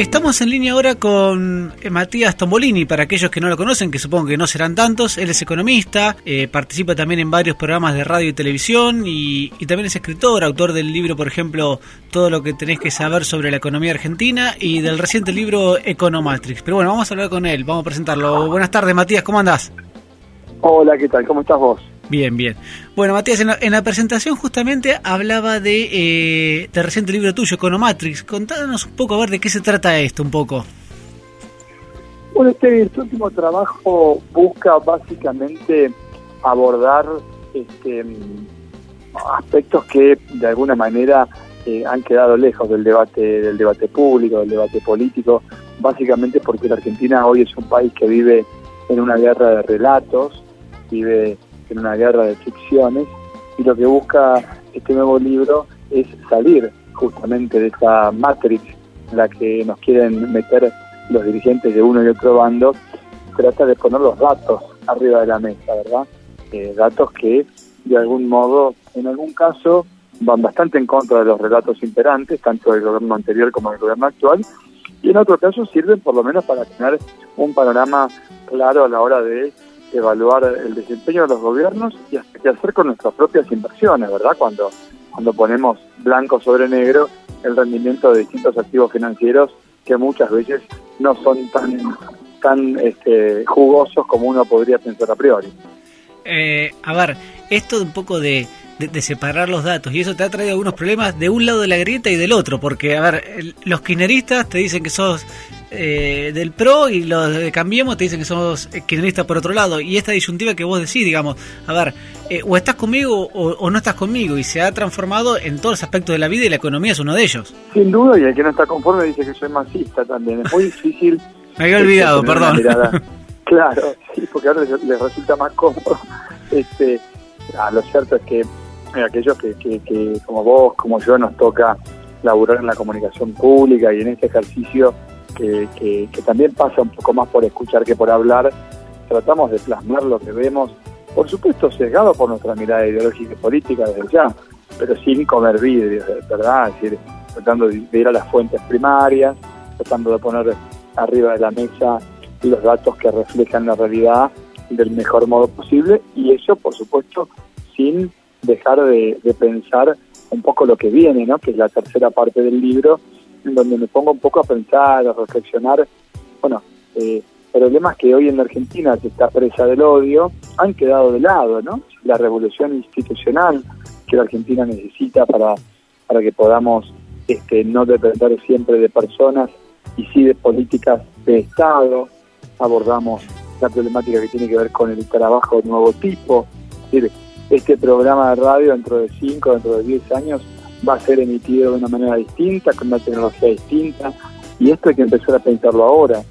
Estamos en línea ahora con eh, Matías Tombolini, para aquellos que no lo conocen, que supongo que no serán tantos. Él es economista, eh, participa también en varios programas de radio y televisión y, también es escritor, autor del libro, por ejemplo, Todo lo que tenés que saber sobre la economía argentina y del reciente libro Economatrix. Pero bueno, vamos a hablar con él, vamos a presentarlo. Buenas tardes, Matías, ¿cómo andás? Hola, ¿qué tal? ¿Cómo estás vos? Bien, bien. Bueno, Matías, en la, presentación justamente hablaba de, eh, del reciente libro tuyo, Economatrix. Contanos un poco a ver de qué se trata esto, un poco. Bueno, este, este último trabajo busca básicamente abordar este, aspectos que de alguna manera eh, han quedado lejos del debate, del debate público, del debate político, básicamente porque la Argentina hoy es un país que vive en una guerra de relatos, vive en una guerra de ficciones, y lo que busca este nuevo libro es salir justamente de esa matrix en la que nos quieren meter los dirigentes de uno y otro bando, trata de poner los datos arriba de la mesa, ¿verdad? Eh, datos que de algún modo, en algún caso, van bastante en contra de los relatos imperantes, tanto del gobierno anterior como del gobierno actual, y en otro caso sirven por lo menos para tener un panorama claro a la hora de evaluar el desempeño de los gobiernos y qué hacer con nuestras propias inversiones, ¿verdad? Cuando, cuando ponemos blanco sobre negro el rendimiento de distintos activos financieros que muchas veces no son tan, tan este, jugosos como uno podría pensar a priori. Eh, a ver, esto un poco de, de, separar los datos y eso te ha traído algunos problemas de un lado de la grieta y del otro, porque, a ver, los kirchneristas te dicen que sos eh, del PRO y los de Cambiemos te dicen que somos kirchneristas por otro lado. Y esta disyuntiva que vos decís, digamos, a ver, eh, o estás conmigo o, no estás conmigo, y se ha transformado en todos los aspectos de la vida y la economía es uno de ellos. Sin duda, y el que no está conforme dice que soy masista también. Es muy difícil. Me había olvidado, perdón. claro, sí, porque ahora les, resulta más cómodo. Este, ah, lo cierto es que aquellos que, que, como vos, como yo, nos toca laburar en la comunicación pública y en este ejercicio que, también pasa un poco más por escuchar que por hablar, tratamos de plasmar lo que vemos, por supuesto sesgado por nuestra mirada ideológica y política desde ya, pero sin comer vidrios, ¿verdad? Es decir, tratando de ir a las fuentes primarias, tratando de poner arriba de la mesa los datos que reflejan la realidad del mejor modo posible y eso, por supuesto, sin dejar de, de pensar un poco lo que viene, ¿no? que es la tercera parte del libro, en donde me pongo un poco a pensar, a reflexionar, bueno, eh, problemas que hoy en la Argentina, que está presa del odio, han quedado de lado, ¿no? La revolución institucional que la Argentina necesita para, para que podamos este, no depender siempre de personas y sí de políticas de Estado. Abordamos la problemática que tiene que ver con el trabajo de nuevo tipo. Este programa de radio dentro de 5, dentro de 10 años va a ser emitido de una manera distinta, con una tecnología distinta, y esto hay que empezar a pensarlo ahora.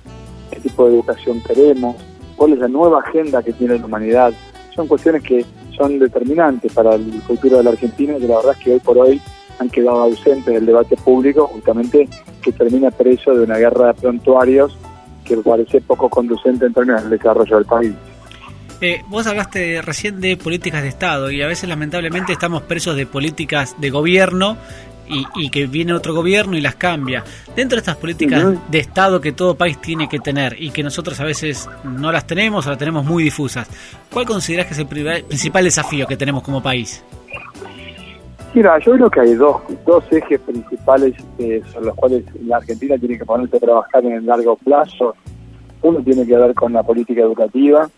¿Qué tipo de educación queremos? ¿Cuál es la nueva agenda que tiene la humanidad? Son cuestiones que son determinantes para el futuro de la Argentina y que la verdad es que hoy por hoy han quedado ausentes del debate público, justamente que termina preso de una guerra de prontuarios que parece poco conducente en términos del desarrollo del país. Eh, vos hablaste recién de políticas de Estado y a veces lamentablemente estamos presos de políticas de gobierno y, que viene otro gobierno y las cambia. Dentro de estas políticas de Estado que todo país tiene que tener y que nosotros a veces no las tenemos o las tenemos muy difusas, ¿cuál considerás que es el principal desafío que tenemos como país? Mira, yo creo que hay dos, dos ejes principales eh, sobre los cuales la Argentina tiene que ponerse a trabajar en el largo plazo. Uno tiene que ver con la política educativa,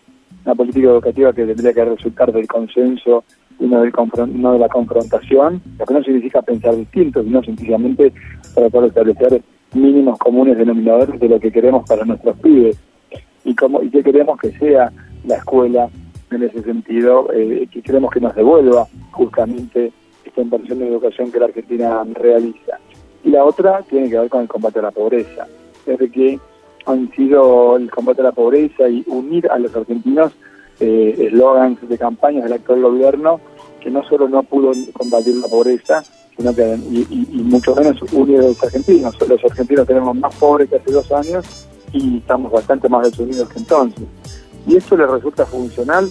una política educativa que tendría que resultar del consenso y no, del no de la confrontación, lo que no significa pensar distinto, sino sencillamente tratar de establecer mínimos comunes denominadores de lo que queremos para nuestros pibes y cómo y qué queremos que sea la escuela en ese sentido, eh, que queremos que nos devuelva justamente esta inversión de educación que la Argentina realiza. Y la otra tiene que ver con el combate a la pobreza. Desde que han sido el combate a la pobreza y unir a los argentinos eh, eslogans de campañas del actual gobierno que no solo no pudo combatir la pobreza, sino que y, mucho menos unir a los argentinos. Los argentinos tenemos más pobres que hace dos años y estamos bastante más desunidos que entonces. Y esto le resulta funcional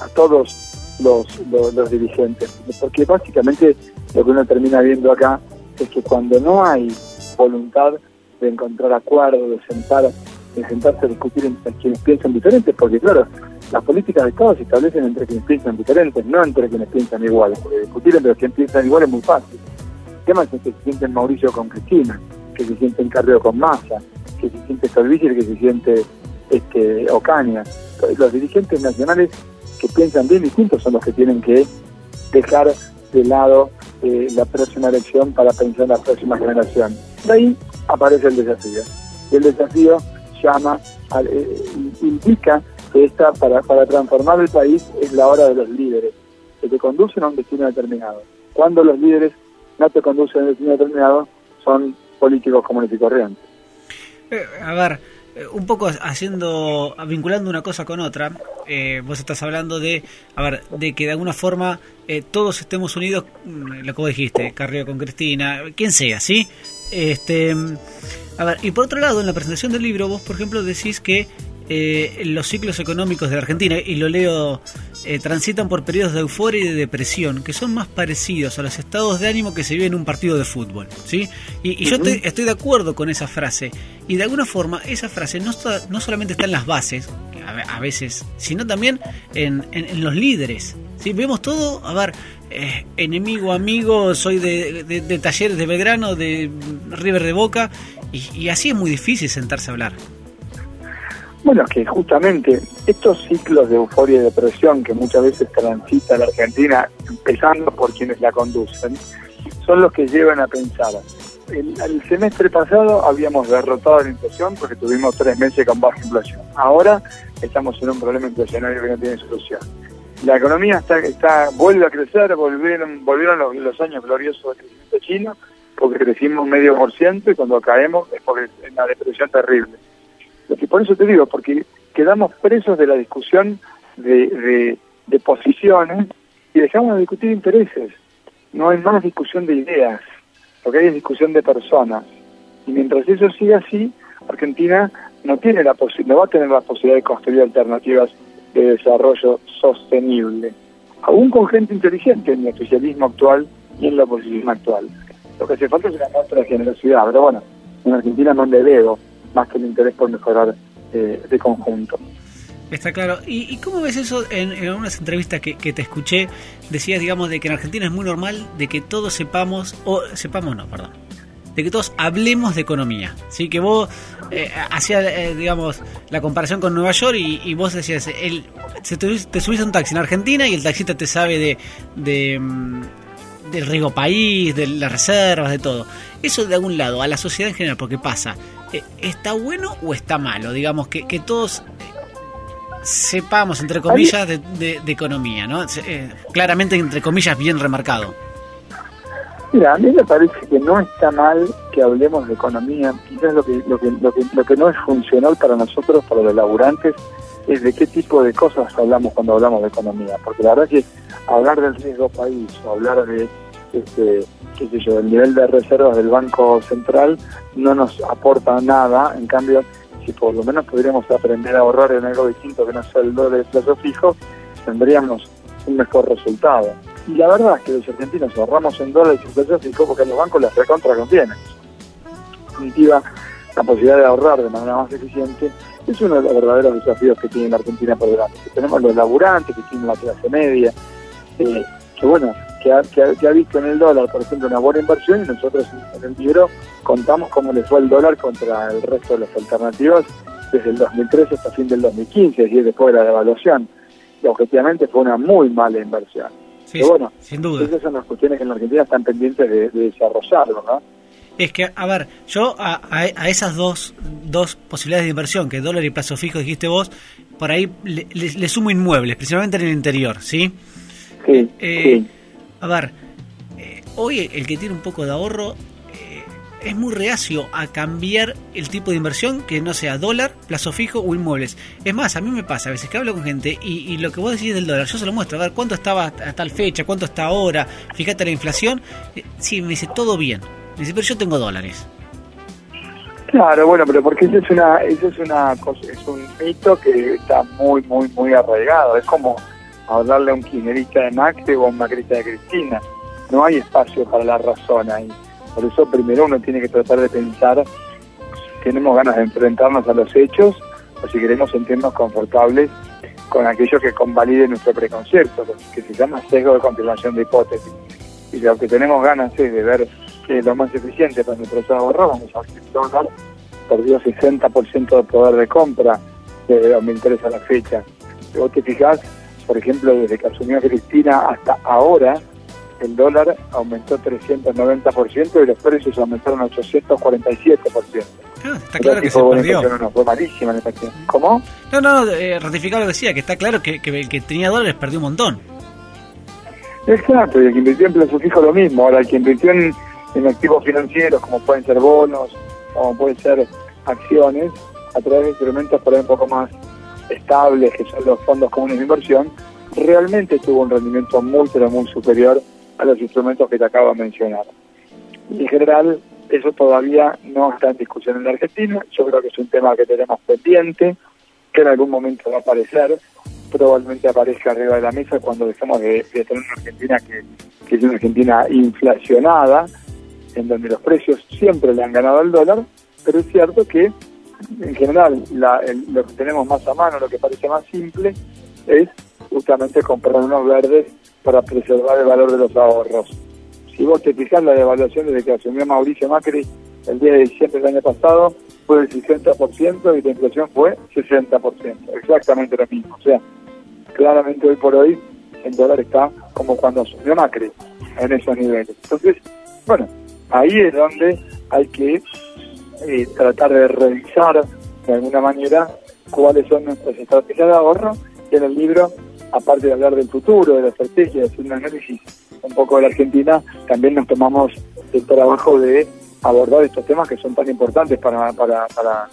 a todos los, los dirigentes, porque básicamente lo que uno termina viendo acá es que cuando no hay voluntad de encontrar acuerdos, de sentar, de sentarse a discutir entre quienes piensan diferentes, porque claro, las políticas de Estado se establecen entre quienes piensan diferentes, no entre quienes piensan iguales, porque discutir entre quienes piensan igual es muy fácil. El tema es que se sienten Mauricio con Cristina, que se sienten Carreo con Massa, que se siente Solvici y que se siente este, Ocaña. Los dirigentes nacionales que piensan bien distintos son los que tienen que dejar de lado eh, la próxima elección para pensar en la próxima generación. De ahí aparece el desafío. Y el desafío llama, eh, indica que esta, para, para transformar el país es la hora de los líderes, que te conducen a un destino determinado. Cuando los líderes no te conducen a un destino determinado, son políticos comunes y corrientes. Eh, a ver, eh, un poco haciendo, vinculando una cosa con otra, eh, vos estás hablando de, a ver, de que de alguna forma eh, todos estemos unidos, mm, lo que dijiste, Carrillo con Cristina, quien sea, ¿sí? Este, a ver, y por otro lado, en la presentación del libro, vos, por ejemplo, decís que eh, los ciclos económicos de Argentina, y lo leo, eh, transitan por periodos de euforia y de depresión, que son más parecidos a los estados de ánimo que se vive en un partido de fútbol. ¿sí? Y, y yo estoy, estoy, de acuerdo con esa frase. Y de alguna forma, esa frase no, está, no solamente está en las bases, a, a veces, sino también en, en, en los líderes. ¿sí? Vemos todo, a ver, eh, enemigo, amigo, soy de, de, Talleres de Belgrano, de River de Boca, y, y así es muy difícil sentarse a hablar. Bueno, que justamente estos ciclos de euforia y depresión que muchas veces transita la Argentina, empezando por quienes la conducen, son los que llevan a pensar. El, el, semestre pasado habíamos derrotado la inflación porque tuvimos tres meses con baja inflación. Ahora estamos en un problema inflacionario que no tiene solución. La economía está, está vuelve a crecer, volvieron, volvieron los, los años gloriosos del crecimiento chino, porque crecimos medio por ciento y cuando caemos es porque es una depresión terrible. Lo que por eso te digo, porque quedamos presos de la discusión de, de, posiciones y dejamos de discutir intereses. No hay más discusión de ideas, porque hay discusión de personas. Y mientras eso siga así, Argentina no tiene la no va a tener la posibilidad de construir alternativas de desarrollo sostenible, aún con gente inteligente en el oficialismo actual y en la oposición actual. Lo que hace falta es una muestra de generosidad, pero bueno, en Argentina no le veo más que el interés por mejorar eh, de conjunto. Está claro. ¿Y, y cómo ves eso en, en unas entrevistas que, que, te escuché? Decías, digamos, de que en Argentina es muy normal de que todos sepamos, o sepamos no, perdón, de que todos hablemos de economía. ¿sí? Que vos eh, hacías, eh, digamos, la comparación con Nueva York y, y vos decías, el, te, te subís a un taxi en Argentina y el taxista te sabe de, de del riego país, de las reservas, de todo. Eso de algún lado, a la sociedad en general, porque pasa, ¿está bueno o está malo? Digamos, que, que todos sepamos, entre comillas, de, de, de economía, ¿no? Eh, claramente, entre comillas, bien remarcado. Mira, a mí me parece que no está mal que hablemos de economía. Quizás lo que, lo que, lo que, lo que no es funcional para nosotros, para los laburantes, es de qué tipo de cosas hablamos cuando hablamos de economía. Porque la verdad es que hablar del riesgo país o hablar de, este, qué sé yo, del nivel de reservas del Banco Central no nos aporta nada. En cambio, si por lo menos podríamos aprender a ahorrar en algo distinto que no sea el dólar de plazo fijo, tendríamos un mejor resultado. Y la verdad es que los argentinos ahorramos en dólares y plazo fijo porque los bancos las recontra contienen. En definitiva, la posibilidad de ahorrar de manera más eficiente es uno de los verdaderos desafíos que tiene la Argentina por delante. Que tenemos los laburantes, que tienen la clase media, eh, que bueno, que ha, que, ha, que ha, visto en el dólar, por ejemplo, una buena inversión y nosotros en el libro contamos cómo le fue el dólar contra el resto de las alternativas desde el 2013 hasta fin del 2015, es decir, después de la devaluación. Y objetivamente fue una muy mala inversión. Sí, Pero bueno, sin duda. esas son las cuestiones que en la Argentina están pendientes de, de desarrollar, ¿verdad? Es que, a ver, yo a, a, esas dos, dos posibilidades de inversión, que dólar y plazo fijo dijiste vos, por ahí le, le, le sumo inmuebles, principalmente en el interior, ¿sí? Sí, eh, sí. A ver, eh, hoy el que tiene un poco de ahorro es muy reacio a cambiar el tipo de inversión que no sea dólar, plazo fijo o inmuebles. Es más, a mí me pasa a veces que hablo con gente y, y lo que vos decís del dólar, yo se lo muestro, a ver cuánto estaba a tal fecha, cuánto está ahora, fíjate la inflación. Eh, sí, me dice todo bien. Me dice, pero yo tengo dólares. Claro, bueno, pero porque eso es una, eso es una cosa, es un mito que está muy, muy, muy arraigado. Es como hablarle a un kirchnerista de Macri o a un macrista de Cristina. No hay espacio para la razón ahí. Por eso primero uno tiene que tratar de pensar tenemos ganas de enfrentarnos a los hechos o si queremos sentirnos confortables con aquello que convalide nuestro preconcepto, que se llama sesgo de confirmación de hipótesis. Y lo que tenemos ganas es de ver lo más eficiente para nuestro ahorro, vamos a ver el dólar perdió 60% de poder de compra desde 2003 a la fecha. Si vos te fijás, por ejemplo, desde que asumió Cristina hasta ahora, el dólar aumentó 390% y los precios aumentaron 847%. Ah, está claro que se perdió. No, fue malísima la ¿Cómo? No, no, eh, ratificar lo que decía, que está claro que, el que tenía dólares perdió un montón. Exacto, y el que invirtió en plazo fijo lo mismo. Ahora, el que invirtió en, en activos financieros, como pueden ser bonos, como pueden ser acciones, a través de instrumentos por ahí un poco más estables, que son los fondos comunes de inversión, realmente tuvo un rendimiento muy, pero muy superior a los instrumentos que te acabo de mencionar. En general, eso todavía no está en discusión en la Argentina. Yo creo que es un tema que tenemos pendiente, que en algún momento va a aparecer. Probablemente aparezca arriba de la mesa cuando dejemos de, tener una Argentina que, que es una Argentina inflacionada, en donde los precios siempre le han ganado al dólar, pero es cierto que en general lo que tenemos más a mano, lo que parece más simple, es justamente comprar unos verdes para preservar el valor de los ahorros. Si vos te fijas, la devaluación desde que asumió Mauricio Macri el día de diciembre del año pasado fue del 60% y la inflación fue 60%, exactamente lo mismo. O sea, claramente hoy por hoy el dólar está como cuando asumió Macri en esos niveles. Entonces, bueno, ahí es donde hay que eh, tratar de revisar de alguna manera cuáles son nuestras estrategias de ahorro en el libro aparte de hablar del futuro, de la estrategia, de hacer un análisis un poco de la Argentina, también nos tomamos el trabajo de abordar estos temas que son tan importantes para, para, para,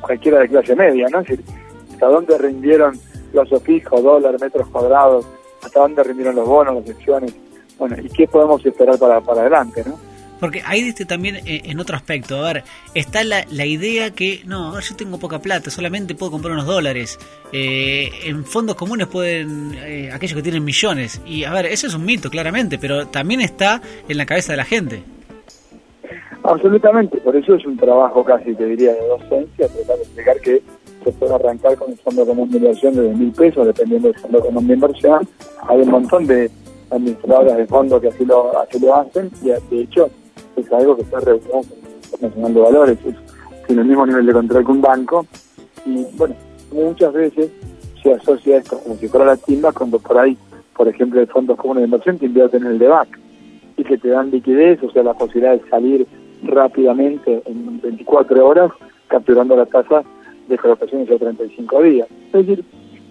cualquiera de clase media, ¿no? Es decir, hasta dónde rindieron los fijos, dólar, metros cuadrados, hasta dónde rindieron los bonos, las acciones, bueno, y qué podemos esperar para, para adelante, ¿no? Porque ahí diste también eh, en otro aspecto, a ver, está la, la idea que, no, yo tengo poca plata, solamente puedo comprar unos dólares. Eh, en fondos comunes pueden, eh, aquellos que tienen millones. Y a ver, eso es un mito, claramente, pero también está en la cabeza de la gente. Absolutamente, por eso es un trabajo casi, te diría, de docencia, tratar de explicar que se puede arrancar con un fondo común de inversión de mil pesos, dependiendo del fondo común de inversión. Hay un montón de administradoras de fondos que así lo, así lo hacen y de hecho es algo que está regulado Nacional de Valores, es, tiene el mismo nivel de control que un banco y bueno, muchas veces se asocia esto como si fuera la timba cuando por ahí, por ejemplo, el fondos comunes de inversión te invierten en el DEVAC y que te dan liquidez, o sea, la posibilidad de salir rápidamente en 24 horas capturando la tasa de colocaciones de 35 días. Es decir,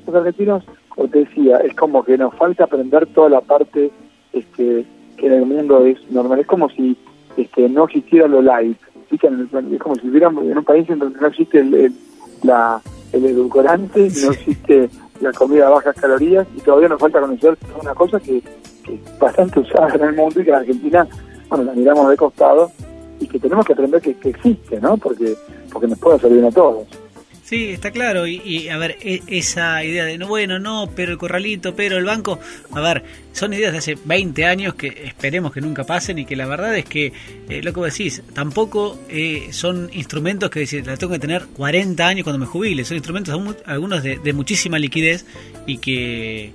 los argentinos, como te decía, es como que nos falta aprender toda la parte este, que en el mundo es normal. Es como si este, no existiera lo light. Es como si viviéramos en un país en donde no existe el, la, el edulcorante, no existe la comida a bajas calorías y todavía nos falta conocer una cosa que, que es bastante usada en el mundo y que en Argentina, bueno, la miramos de costado y que tenemos que aprender que, que existe, ¿no? Porque, porque nos puede servir a todos. Sí, está claro. Y, a ver, e, esa idea de no, bueno, no, pero el corralito, pero el banco. A ver, son ideas de hace 20 años que esperemos que nunca pasen y que la verdad es que, eh, lo que vos decís, tampoco eh, son instrumentos que la tengo que tener 40 años cuando me jubile. Son instrumentos, algunos de, muchísima liquidez y que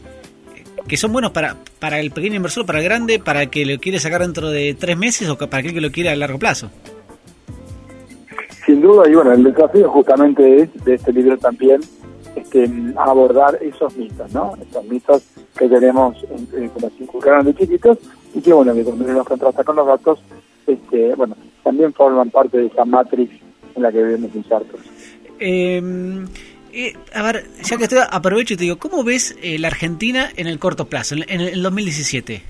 que son buenos para, para el pequeño inversor, para el grande, para el que lo quiere sacar dentro de tres meses o para aquel que lo quiere a largo plazo. Y bueno, el desafío justamente es de este libro también este, abordar esos mitos, ¿no? Esos mitos que tenemos, eh, que nos inculcaron de chiquitos y que, bueno, que cuando los contrasta con los datos, este, bueno, también forman parte de esa matrix en la que vivimos insertos. Eh, eh, a ver, ya que estoy, aprovecho y te digo, ¿cómo ves eh, la Argentina en el corto plazo, en, en el 2017?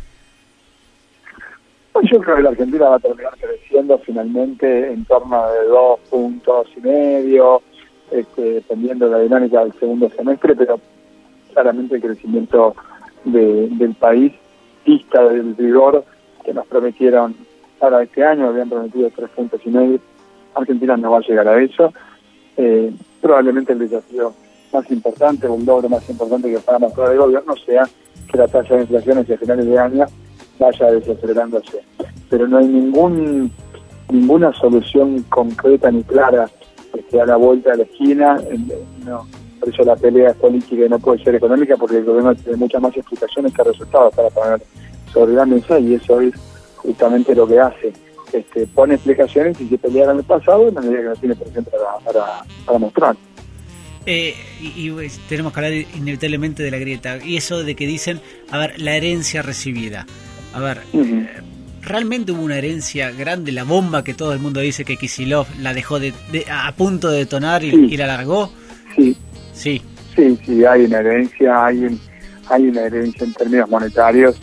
Yo creo que la Argentina va a terminar creciendo finalmente en torno de dos puntos y medio, este, dependiendo de la dinámica del segundo semestre, pero claramente el crecimiento del país pista del vigor que nos prometieron para este año, habían prometido tres puntos y medio. Argentina no va a llegar a eso. Eh, probablemente el desafío más importante, el logro más importante que para mostrar el gobierno sea que la tasa de inflación hacia finales de año vaya desacelerándose. Pero no hay ningún ninguna solución concreta ni clara este, a la vuelta de la esquina. No, por eso la pelea es política y no puede ser económica, porque el gobierno tiene muchas más explicaciones que resultados para poner sobre la mesa y eso es justamente lo que hace. Este, pone explicaciones y se pelea en el pasado en la medida que no tiene presente para, para, mostrar. Eh, y, pues, tenemos que hablar inevitablemente de la grieta y eso de que dicen, a ver, la herencia recibida. A ver, eh, realmente hubo una herencia grande, la bomba que todo el mundo dice que Kisilov la dejó de, a punto de detonar y, la largó. Sí. Sí. Sí, sí, hay una herencia, hay, hay una herencia en términos monetarios.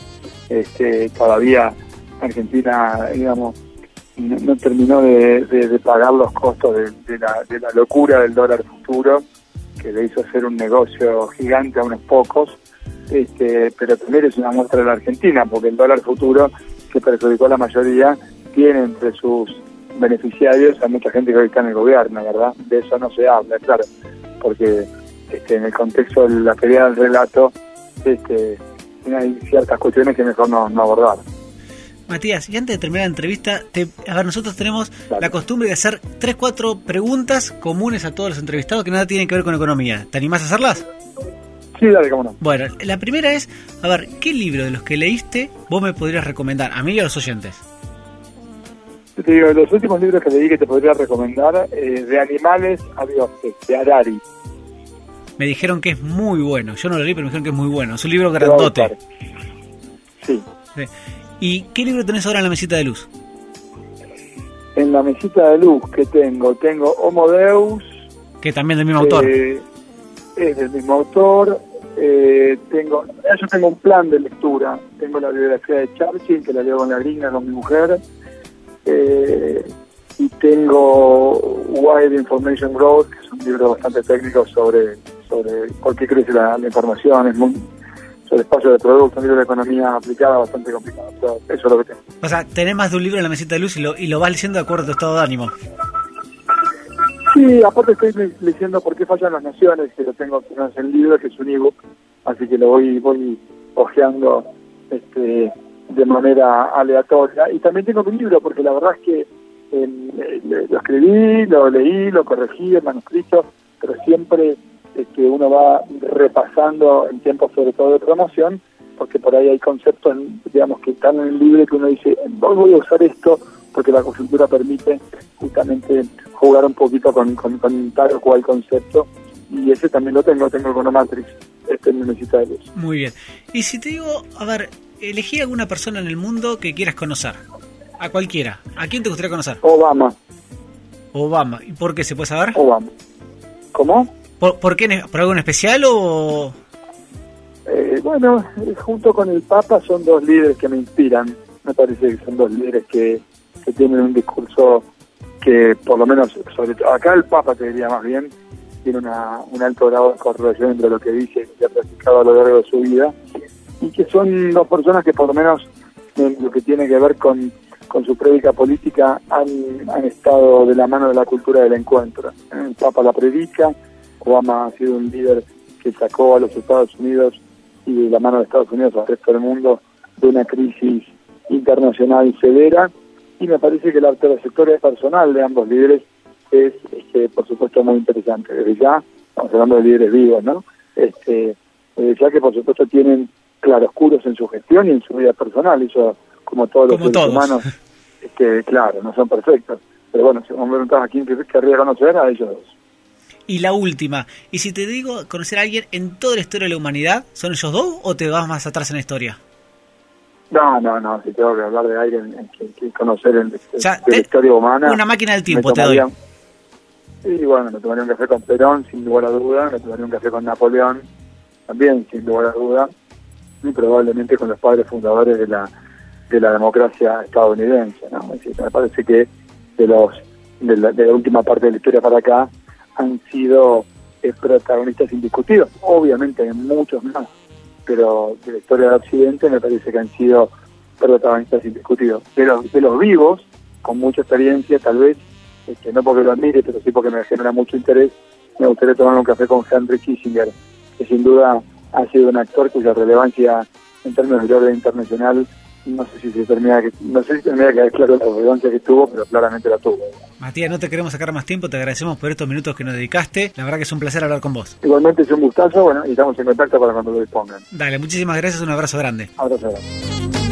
Este, todavía Argentina, digamos, no, terminó de, pagar los costos de, la, de la locura del dólar futuro, que le hizo hacer un negocio gigante a unos pocos, este, pero también es una muestra de la Argentina, porque el dólar futuro, que perjudicó a la mayoría, tiene entre sus beneficiarios a mucha gente que hoy está en el gobierno, ¿verdad? De eso no se habla, claro, porque este, en el contexto de la pelea del relato, este, hay ciertas cuestiones que mejor no, no abordar. Matías, y antes de terminar la entrevista, a ver, nosotros tenemos la costumbre de hacer tres, cuatro preguntas comunes a todos los entrevistados que nada tienen que ver con economía. ¿Te animás a hacerlas? Sí, dale, cómo no. Bueno, la primera es, a ver, ¿qué libro de los que leíste vos me podrías recomendar, a mí y a los oyentes? te digo, los últimos libros que leí que te podría recomendar, eh, de animales a dioses, de Harari. Me dijeron que es muy bueno, yo no lo leí, pero me dijeron que es muy bueno, es un libro grandote. Sí. sí. ¿Y qué libro tenés ahora en la mesita de luz? En la mesita de luz que tengo, tengo Homo Deus. Que también del mismo autor. Es del mismo autor. Eh, tengo, yo tengo un plan de lectura. Tengo la biografía de Churchill, que la leo con la gringa, con mi mujer. Eh, y tengo Wide Information Growth, que es un libro bastante técnico sobre, sobre por qué crece la, información. Es muy, sobre espacio de producto, un libro de economía aplicada bastante complicado. eso es lo que tengo. O sea, tenés más de un libro en la mesita de luz y lo, y lo vas leyendo de acuerdo a tu estado de ánimo. Sí, aparte estoy leyendo por qué fallan las naciones, que lo tengo en el libro, que es un ebook, así que lo voy, voy ojeando este, de manera aleatoria. Y también tengo mi libro, porque la verdad es que eh, lo escribí, lo leí, lo corregí, el manuscrito, pero siempre que uno va repasando en tiempos sobre todo de promoción, porque por ahí hay conceptos, digamos, que están en el libro que uno dice, voy a usar esto porque la coyuntura permite justamente jugar un poquito con, con, tal o cual concepto, y ese también lo tengo, tengo Economatrix, este en de luz. Muy bien. Y si te digo, a ver, elegí alguna persona en el mundo que quieras conocer, a cualquiera, ¿a quién te gustaría conocer? Obama. Obama, ¿y por qué se puede saber? Obama. ¿Cómo? ¿Por, qué? ¿Por algo en especial o...? Eh, bueno, junto con el Papa son dos líderes que me inspiran. Me parece que son dos líderes que, tienen un discurso que, por lo menos, sobre todo acá el Papa, te diría más bien, tiene una, un alto grado de correlación entre lo que dice y ha practicado a lo largo de su vida, y que son dos personas que, por lo menos, en lo que tiene que ver con, con su prédica política, han, han estado de la mano de la cultura del encuentro. El Papa la predica, Obama ha sido un líder que sacó a los Estados Unidos y de la mano de Estados Unidos al resto del mundo de una crisis internacional severa y me parece que la trayectoria personal de ambos líderes es, este, por supuesto, muy interesante. Desde ya, estamos hablando de líderes vivos, ¿no? Este, desde ya que, por supuesto, tienen claroscuros en su gestión y en su vida personal, eso, como todos los seres humanos, este, claro, no son perfectos. Pero bueno, si vamos a preguntar a quién querría conocer, a ellos dos. Y la última, y si te digo conocer a alguien en toda la historia de la humanidad, ¿son ellos dos o te vas más atrás en la historia? No, no, no, si tengo que hablar de alguien que, conocer en, la historia humana. Una máquina del tiempo te doy. Sí, bueno, me tomaría un café con Perón, sin lugar a duda, me tomaría un café con Napoleón, también, sin lugar a duda, y probablemente con los padres fundadores de la de la democracia estadounidense, ¿no? me parece que de los de la, de la última parte de la historia para acá han sido eh, protagonistas indiscutidos. Obviamente hay muchos más, pero de la historia del Occidente me parece que han sido protagonistas indiscutidos. De los, de los vivos, con mucha experiencia, tal vez, este, no porque lo admire, pero sí porque me genera mucho interés, me gustaría tomar un café con Henry Kissinger, que sin duda ha sido un actor cuya relevancia en términos de orden internacional no sé si se termina que, no sé si termina que claro la relevancia que tuvo, pero claramente la tuvo. Matías, no te queremos sacar más tiempo, te agradecemos por estos minutos que nos dedicaste. La verdad que es un placer hablar con vos. Igualmente es un gustazo, bueno, y estamos en contacto para cuando lo dispongan. Dale, muchísimas gracias, un abrazo grande. Abrazo grande.